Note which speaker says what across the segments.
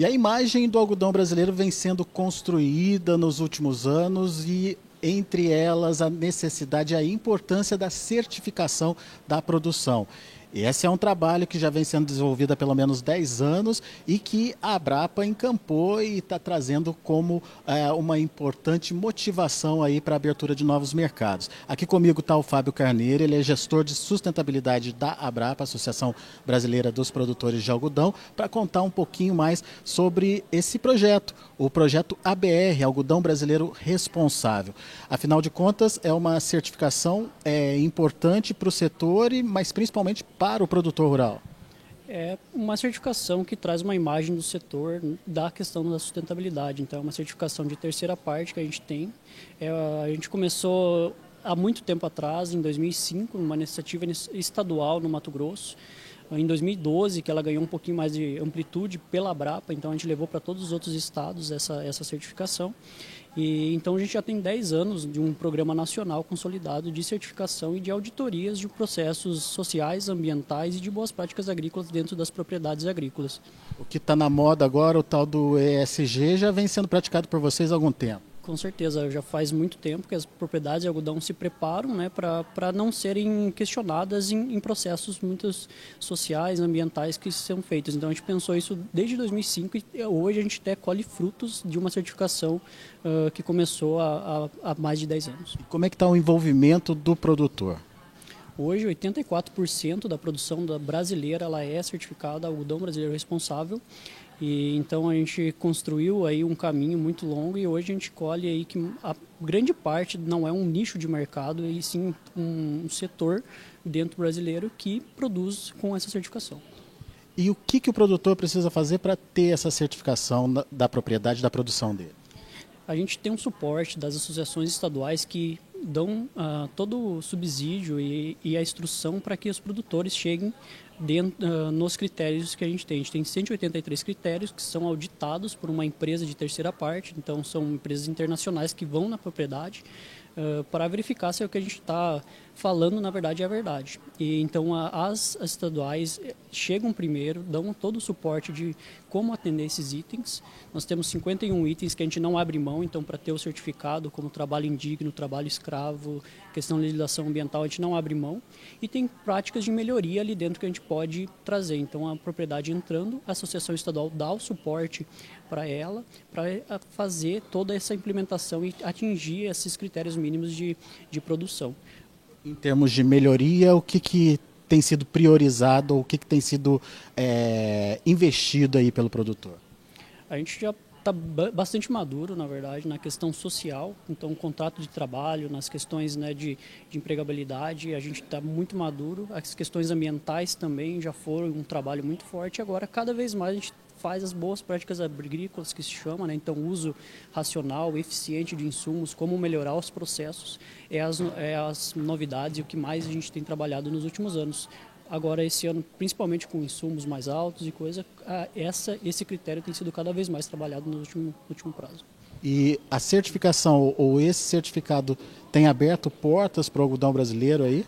Speaker 1: E a imagem do algodão brasileiro vem sendo construída nos últimos anos e entre elas a necessidade e a importância da certificação da produção. Esse é um trabalho que já vem sendo desenvolvido há pelo menos 10 anos e que a Abrapa encampou e está trazendo como é, uma importante motivação aí para a abertura de novos mercados. Aqui comigo está o Fábio Carneiro, ele é gestor de sustentabilidade da Abrapa, Associação Brasileira dos Produtores de Algodão, para contar um pouquinho mais sobre esse projeto, o projeto ABR, Algodão Brasileiro Responsável. Afinal de contas, é uma certificação é, importante para o setor, mas principalmente para o produtor rural?
Speaker 2: É uma certificação que traz uma imagem do setor da questão da sustentabilidade. Então, é uma certificação de terceira parte que a gente tem. É, a gente começou há muito tempo atrás, em 2005, uma iniciativa estadual no Mato Grosso. Em 2012, que ela ganhou um pouquinho mais de amplitude pela Brapa, então a gente levou para todos os outros estados essa, essa certificação. E, então a gente já tem 10 anos de um programa nacional consolidado de certificação e de auditorias de processos sociais, ambientais e de boas práticas agrícolas dentro das propriedades agrícolas.
Speaker 1: O que está na moda agora, o tal do ESG, já vem sendo praticado por vocês há algum tempo.
Speaker 2: Com certeza, já faz muito tempo que as propriedades de algodão se preparam né, para não serem questionadas em, em, processos muito sociais, ambientais que são feitos. Então a gente pensou isso desde 2005 e hoje a gente até colhe frutos de uma certificação uh, que começou há, há, mais de 10 anos.
Speaker 1: Como é que está o envolvimento do produtor?
Speaker 2: Hoje, 84% da produção brasileira ela é certificada algodão brasileiro responsável e então a gente construiu aí um caminho muito longo e hoje a gente colhe aí que a grande parte não é um nicho de mercado e sim um setor dentro brasileiro que produz com essa certificação.
Speaker 1: E o que, que o produtor precisa fazer para ter essa certificação da, da propriedade da produção dele?
Speaker 2: A gente tem um suporte das associações estaduais que dão uh, todo o subsídio e, e a instrução para que os produtores cheguem dentro, uh, nos critérios que a gente tem. A gente tem 183 critérios que são auditados por uma empresa de terceira parte, então são empresas internacionais que vão na propriedade uh, para verificar se é o que a gente está falando, na verdade, é a verdade. E então a, as, estaduais eh, chegam primeiro, dão todo o suporte de como atender esses itens. Nós temos 51 itens que a gente não abre mão, então para ter o certificado como trabalho indigno, trabalho escravo, questão de legislação ambiental, a gente não abre mão. E tem práticas de melhoria ali dentro que a gente pode trazer. Então a propriedade entrando, a associação estadual dá o suporte para ela, para eh, fazer toda essa implementação e atingir esses critérios mínimos de, de produção.
Speaker 1: Em termos de melhoria, o que, que tem sido priorizado, o que, que tem sido é, investido aí pelo produtor?
Speaker 2: A gente já está bastante maduro, na verdade, na questão social, então contrato de trabalho, nas questões né, de, de empregabilidade, a gente está muito maduro. As questões ambientais também já foram um trabalho muito forte. Agora, cada vez mais a gente faz as boas práticas agrícolas que se chama, né? então uso racional, eficiente de insumos, como melhorar os processos, é as, é as novidades e o que mais a gente tem trabalhado nos últimos anos. Agora esse ano, principalmente com insumos mais altos e coisa, essa esse critério tem sido cada vez mais trabalhado no último, último prazo.
Speaker 1: E a certificação ou esse certificado tem aberto portas para o algodão brasileiro aí?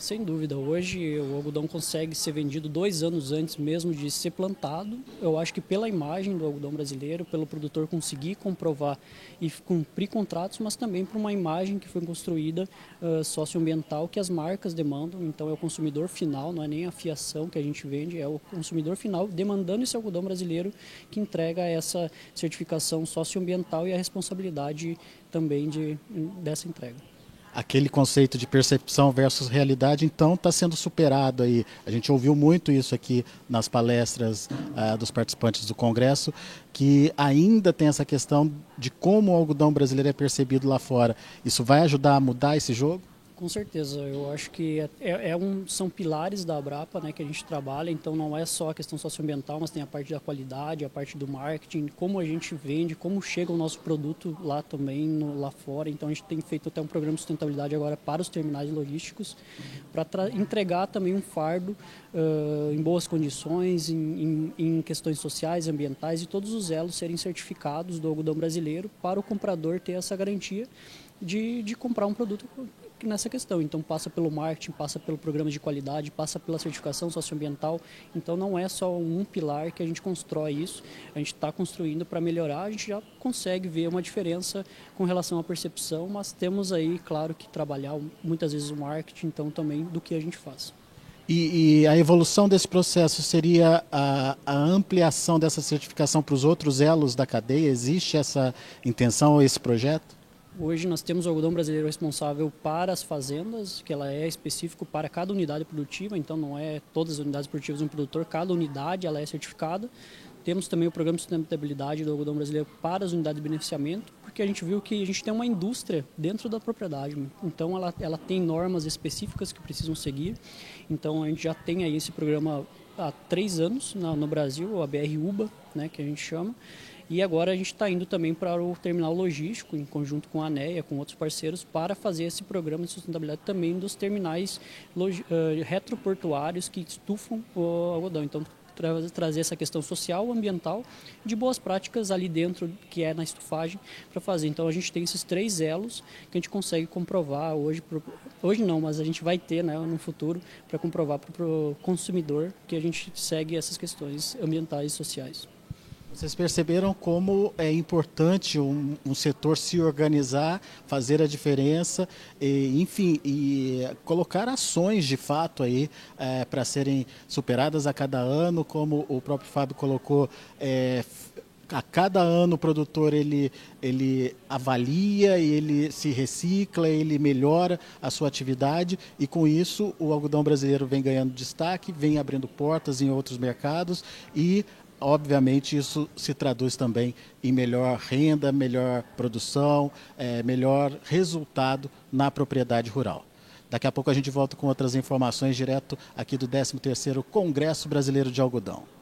Speaker 2: Sem dúvida. Hoje o algodão consegue ser vendido dois anos antes mesmo de ser plantado. Eu acho que pela imagem do algodão brasileiro, pelo produtor conseguir comprovar e cumprir contratos, mas também por uma imagem que foi construída uh, socioambiental que as marcas demandam. Então é o consumidor final, não é nem a fiação que a gente vende, é o consumidor final demandando esse algodão brasileiro que entrega essa certificação socioambiental e a responsabilidade também de, dessa entrega
Speaker 1: aquele conceito de percepção versus realidade, então está sendo superado aí. A gente ouviu muito isso aqui nas palestras uh, dos participantes do Congresso, que ainda tem essa questão de como o algodão brasileiro é percebido lá fora. Isso vai ajudar a mudar esse jogo?
Speaker 2: Com certeza, eu acho que é, é, é, um, são pilares da Abrapa né, que a gente trabalha, então não é só a questão socioambiental, mas tem a parte da qualidade, a parte do marketing, como a gente vende, como chega o nosso produto lá também, no, lá fora. Então a gente tem feito até um programa de sustentabilidade agora para os terminais logísticos, para entregar também um fardo uh, em boas condições, em, em, em questões sociais, ambientais e todos os elos serem certificados do algodão brasileiro para o comprador ter essa garantia de, de comprar um produto nessa questão. Então passa pelo marketing, passa pelo programa de qualidade, passa pela certificação socioambiental. Então não é só um pilar que a gente constrói isso, a gente está construindo para melhorar, a gente já consegue ver uma diferença com relação à percepção, mas temos aí, claro, que trabalhar muitas vezes o marketing, então também do que a gente faz.
Speaker 1: E, e, a evolução desse processo seria a, a ampliação dessa certificação para os outros elos da cadeia? Existe essa intenção, esse projeto?
Speaker 2: Hoje nós temos o algodão brasileiro responsável para as fazendas, que ela é específico para cada unidade produtiva, então não é todas as unidades produtivas de um produtor, cada unidade ela é certificada. Temos também o programa de sustentabilidade do algodão brasileiro para as unidades de beneficiamento, porque a gente viu que a gente tem uma indústria dentro da propriedade. Então ela, ela tem normas específicas que precisam seguir. Então a gente já tem aí esse programa há três anos no, no Brasil, a BR-UBA, né, que a gente chama. E agora a gente está indo também para o terminal logístico, em conjunto com a ANEA, com outros parceiros, para fazer esse programa de sustentabilidade também dos terminais uh, retroportuários que estufam o algodão. Então, tra trazer essa questão social, ambiental, de boas práticas ali dentro, que é na estufagem, para fazer. Então a gente tem esses três elos que a gente consegue comprovar hoje, pro, hoje não, mas a gente vai ter né, no futuro, para comprovar para o consumidor que a gente segue essas questões ambientais e sociais.
Speaker 1: Vocês perceberam como é importante um, um, setor se organizar, fazer a diferença, e, enfim, e colocar ações de fato aí é, para serem superadas a cada ano, como o próprio Fábio colocou. É, a cada ano o produtor ele, ele avalia, ele se recicla, ele melhora a sua atividade e com isso o algodão brasileiro vem ganhando destaque, vem abrindo portas em outros mercados e obviamente isso se traduz também em melhor renda, melhor produção, é, melhor resultado na propriedade rural. Daqui a pouco a gente volta com outras informações direto aqui do 13º Congresso Brasileiro de Algodão.